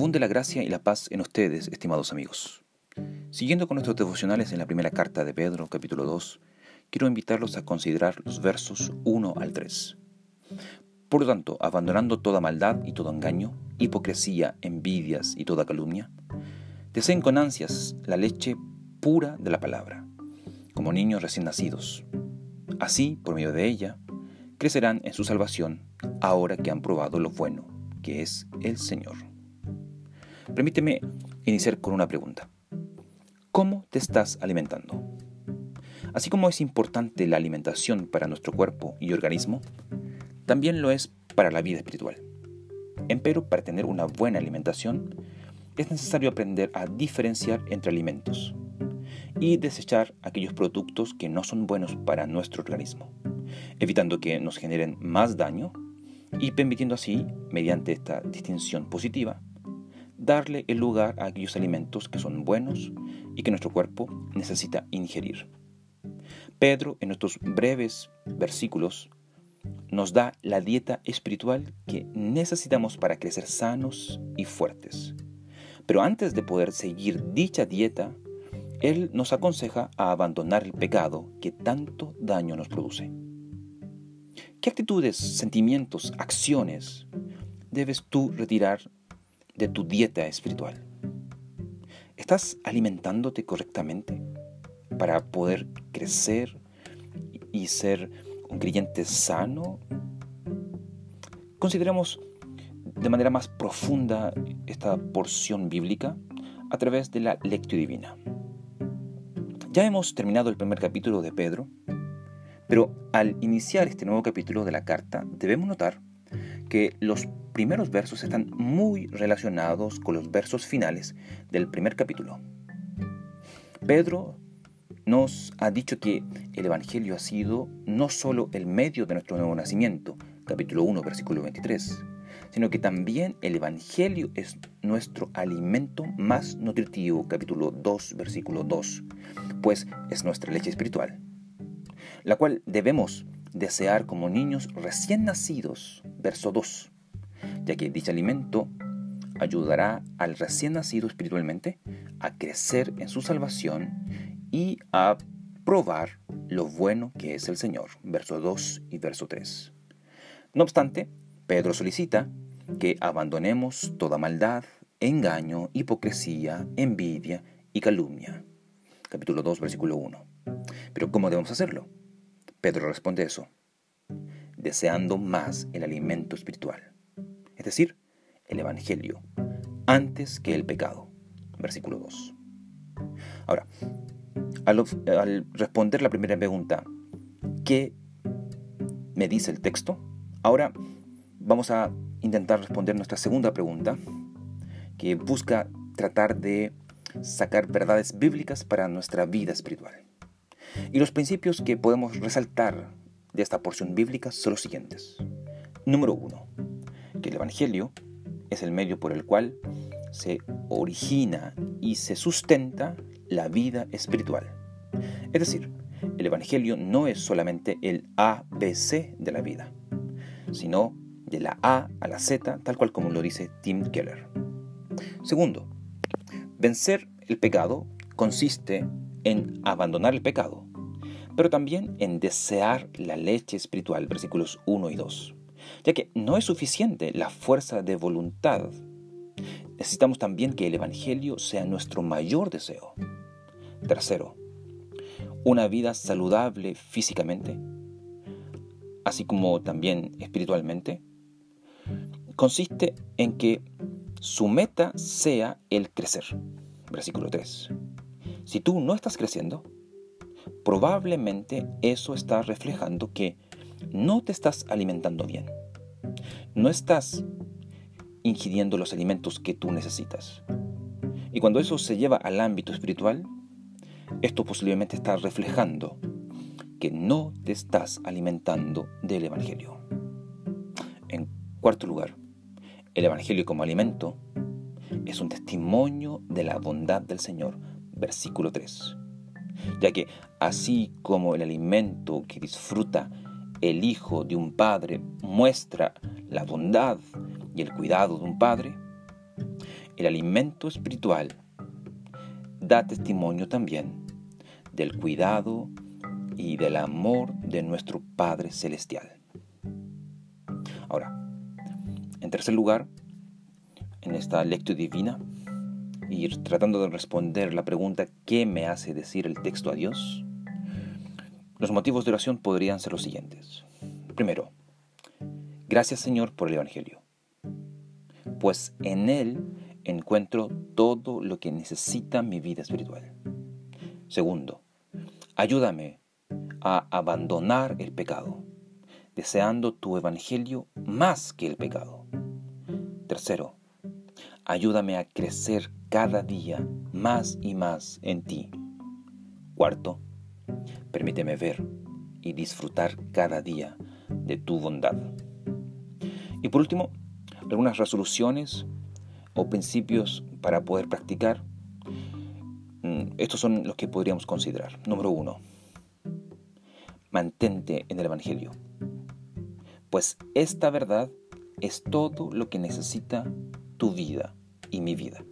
Abunde la gracia y la paz en ustedes, estimados amigos. Siguiendo con nuestros devocionales en la primera carta de Pedro, capítulo 2, quiero invitarlos a considerar los versos 1 al 3. Por lo tanto, abandonando toda maldad y todo engaño, hipocresía, envidias y toda calumnia, deseen con ansias la leche pura de la palabra, como niños recién nacidos. Así, por medio de ella, crecerán en su salvación ahora que han probado lo bueno, que es el Señor. Permíteme iniciar con una pregunta. ¿Cómo te estás alimentando? Así como es importante la alimentación para nuestro cuerpo y organismo, también lo es para la vida espiritual. Empero, para tener una buena alimentación, es necesario aprender a diferenciar entre alimentos y desechar aquellos productos que no son buenos para nuestro organismo, evitando que nos generen más daño y permitiendo así, mediante esta distinción positiva, darle el lugar a aquellos alimentos que son buenos y que nuestro cuerpo necesita ingerir. Pedro, en estos breves versículos, nos da la dieta espiritual que necesitamos para crecer sanos y fuertes. Pero antes de poder seguir dicha dieta, Él nos aconseja a abandonar el pecado que tanto daño nos produce. ¿Qué actitudes, sentimientos, acciones debes tú retirar de tu dieta espiritual? ¿Estás alimentándote correctamente para poder crecer y ser un creyente sano? Consideremos de manera más profunda esta porción bíblica a través de la lectura divina. Ya hemos terminado el primer capítulo de Pedro, pero al iniciar este nuevo capítulo de la carta debemos notar que los primeros versos están muy relacionados con los versos finales del primer capítulo. Pedro nos ha dicho que el Evangelio ha sido no solo el medio de nuestro nuevo nacimiento, capítulo 1, versículo 23, sino que también el Evangelio es nuestro alimento más nutritivo, capítulo 2, versículo 2, pues es nuestra leche espiritual, la cual debemos desear como niños recién nacidos, verso 2, ya que dicho alimento ayudará al recién nacido espiritualmente a crecer en su salvación y a probar lo bueno que es el Señor, verso 2 y verso 3. No obstante, Pedro solicita que abandonemos toda maldad, engaño, hipocresía, envidia y calumnia. Capítulo 2, versículo 1. Pero ¿cómo debemos hacerlo? Pedro responde eso, deseando más el alimento espiritual, es decir, el Evangelio, antes que el pecado. Versículo 2. Ahora, al, al, responder la primera pregunta, ¿qué me dice el texto? Ahora vamos a intentar responder nuestra segunda pregunta, que busca tratar de sacar verdades bíblicas para nuestra vida espiritual. Y los principios que podemos resaltar de esta porción bíblica son los siguientes. Número uno, que el Evangelio es el medio por el cual se origina y se sustenta la vida espiritual. Es decir, el Evangelio no es solamente el ABC de la vida, sino de la A a la Z, tal cual como lo dice Tim Keller. Segundo, vencer el pecado consiste en abandonar el pecado, pero también en desear la leche espiritual, versículos 1 y 2, ya que no es suficiente la fuerza de voluntad. Necesitamos también que el Evangelio sea nuestro mayor deseo. Tercero, una vida saludable físicamente, así como también espiritualmente, consiste en que su meta sea el crecer. Versículo 3. Si tú no estás creciendo, probablemente eso está reflejando que no te estás alimentando bien. No estás ingiriendo los alimentos que tú necesitas. Y cuando eso se lleva al ámbito espiritual, esto posiblemente está reflejando que no te estás alimentando del Evangelio. En cuarto lugar, el Evangelio como alimento es un testimonio de la bondad del Señor, versículo 3. Ya que así como el alimento que disfruta el hijo de un padre muestra la bondad y el cuidado de un padre, el alimento espiritual da testimonio también del cuidado y del amor de nuestro Padre Celestial. Ahora, en tercer lugar, en esta lectura divina, ir tratando de responder la pregunta ¿qué me hace decir el texto a Dios? Los motivos de oración podrían ser los siguientes. Primero, gracias Señor por el Evangelio, pues en él encuentro todo lo que necesita mi vida espiritual. Segundo, ayúdame a abandonar el pecado, deseando tu Evangelio más que el pecado. Tercero, ayúdame a crecer cada día más y más en ti. Cuarto, permíteme ver y disfrutar cada día de tu bondad. Y por último, algunas resoluciones o principios para poder practicar. Mm, estos son los que podríamos considerar. Número uno, mantente en el Evangelio, pues esta verdad es todo lo que necesita tu vida y mi vida.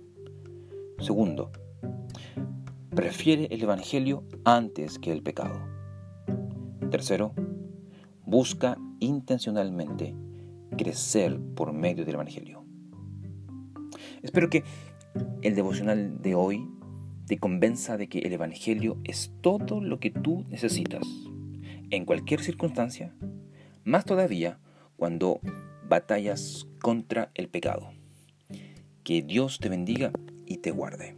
Segundo, prefiere el Evangelio antes que el pecado. Tercero, busca intencionalmente crecer por medio del Evangelio. Espero que el devocional de hoy te convenza de que el Evangelio es todo lo que tú necesitas, en cualquier circunstancia, más todavía cuando batallas contra el pecado. Que Dios te bendiga y te guarde.